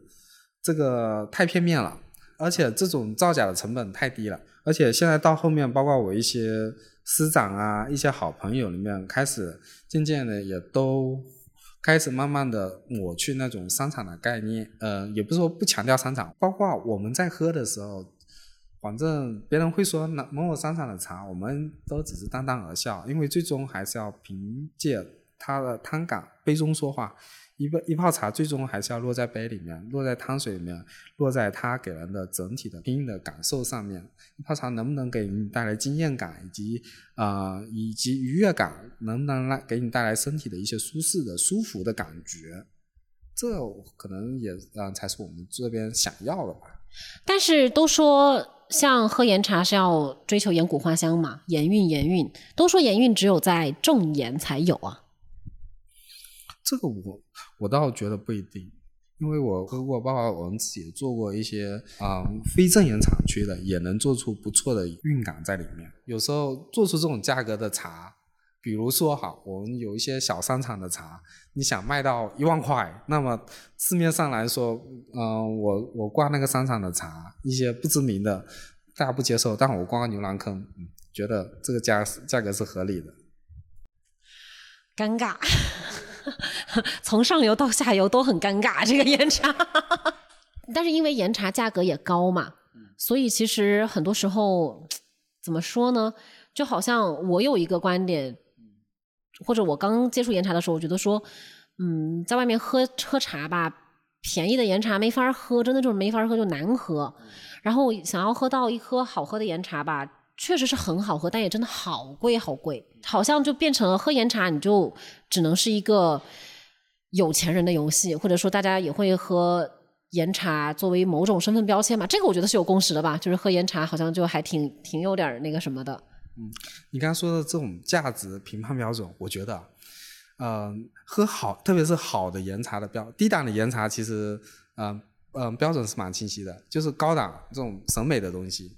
这个太片面了，而且这种造假的成本太低了。而且现在到后面，包括我一些师长啊，一些好朋友里面，开始渐渐的也都开始慢慢的抹去那种商场的概念。呃，也不是说不强调商场，包括我们在喝的时候。反正别人会说某某商场的茶，我们都只是淡淡而笑，因为最终还是要凭借它的汤感杯中说话。一杯一泡茶最终还是要落在杯里面，落在汤水里面，落在它给人的整体的品饮的感受上面。一泡茶能不能给你带来惊艳感，以及啊以及愉悦感，能不能来给你带来身体的一些舒适的舒服的感觉？这可能也嗯才是我们这边想要的吧。但是都说。像喝岩茶是要追求岩谷花香嘛，岩韵岩韵，都说岩韵只有在正岩才有啊。这个我我倒觉得不一定，因为我喝过，包括我们自己做过一些啊非正岩产区的，也能做出不错的韵感在里面。有时候做出这种价格的茶。比如说哈，我们有一些小商场的茶，你想卖到一万块，那么市面上来说，嗯，我我挂那个商场的茶，一些不知名的，大家不接受，但我挂个牛栏坑，嗯觉得这个价价格是合理的。尴尬，从上游到下游都很尴尬，这个岩茶。但是因为岩茶价格也高嘛，所以其实很多时候怎么说呢？就好像我有一个观点。或者我刚接触岩茶的时候，我觉得说，嗯，在外面喝喝茶吧，便宜的岩茶没法喝，真的就是没法喝，就难喝。然后想要喝到一颗好喝的岩茶吧，确实是很好喝，但也真的好贵好贵，好像就变成了喝岩茶你就只能是一个有钱人的游戏，或者说大家也会喝岩茶作为某种身份标签嘛。这个我觉得是有共识的吧，就是喝岩茶好像就还挺挺有点那个什么的。嗯，你刚刚说的这种价值评判标准，我觉得，嗯，喝好，特别是好的岩茶的标，低档的岩茶其实，嗯嗯，标准是蛮清晰的，就是高档这种审美的东西，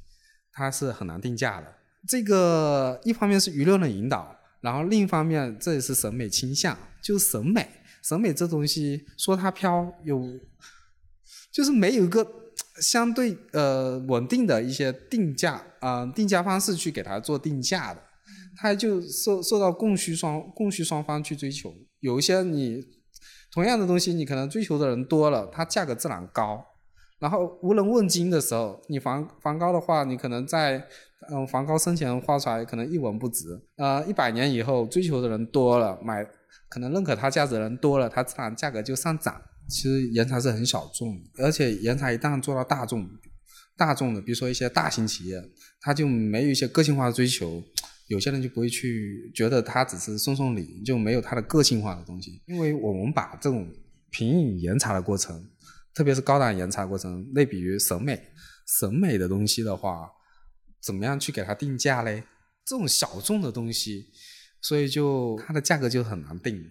它是很难定价的。这个一方面是舆论的引导，然后另一方面这也是审美倾向，就是审美，审美这东西说它飘有，就是没有一个。相对呃稳定的一些定价啊定价方式去给它做定价的，它就受受到供需双供需双方去追求。有一些你同样的东西，你可能追求的人多了，它价格自然高。然后无人问津的时候，你房房高的话，你可能在嗯房高生前画出来可能一文不值。呃，一百年以后追求的人多了，买可能认可它价值的人多了，它自然价格就上涨。其实岩茶是很小众，而且岩茶一旦做到大众，大众的，比如说一些大型企业，他就没有一些个性化的追求，有些人就不会去觉得它只是送送礼，就没有它的个性化的东西。因为我们把这种品饮岩茶的过程，特别是高档岩茶过程，类比于审美，审美的东西的话，怎么样去给它定价嘞？这种小众的东西，所以就它的价格就很难定。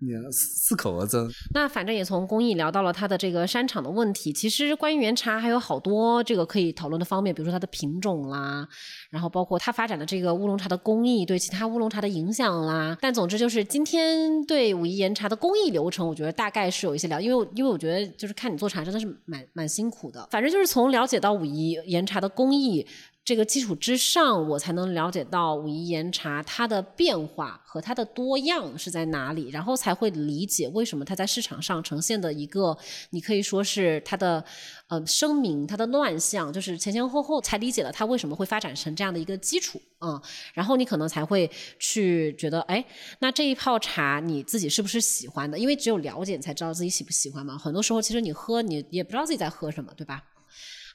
你适口而止。那反正也从工艺聊到了它的这个山场的问题。其实关于原茶还有好多这个可以讨论的方面，比如说它的品种啦，然后包括它发展的这个乌龙茶的工艺对其他乌龙茶的影响啦。但总之就是今天对武夷岩茶的工艺流程，我觉得大概是有一些了，因为因为我觉得就是看你做茶真的是蛮蛮辛苦的。反正就是从了解到武夷岩茶的工艺。这个基础之上，我才能了解到武夷岩茶它的变化和它的多样是在哪里，然后才会理解为什么它在市场上呈现的一个，你可以说是它的呃声明、它的乱象，就是前前后后才理解了它为什么会发展成这样的一个基础啊，然后你可能才会去觉得，哎，那这一泡茶你自己是不是喜欢的？因为只有了解，你才知道自己喜不喜欢嘛。很多时候其实你喝，你也不知道自己在喝什么，对吧？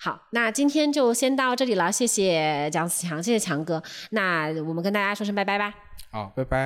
好，那今天就先到这里了，谢谢蒋子强，谢谢强哥，那我们跟大家说声拜拜吧。好，拜拜。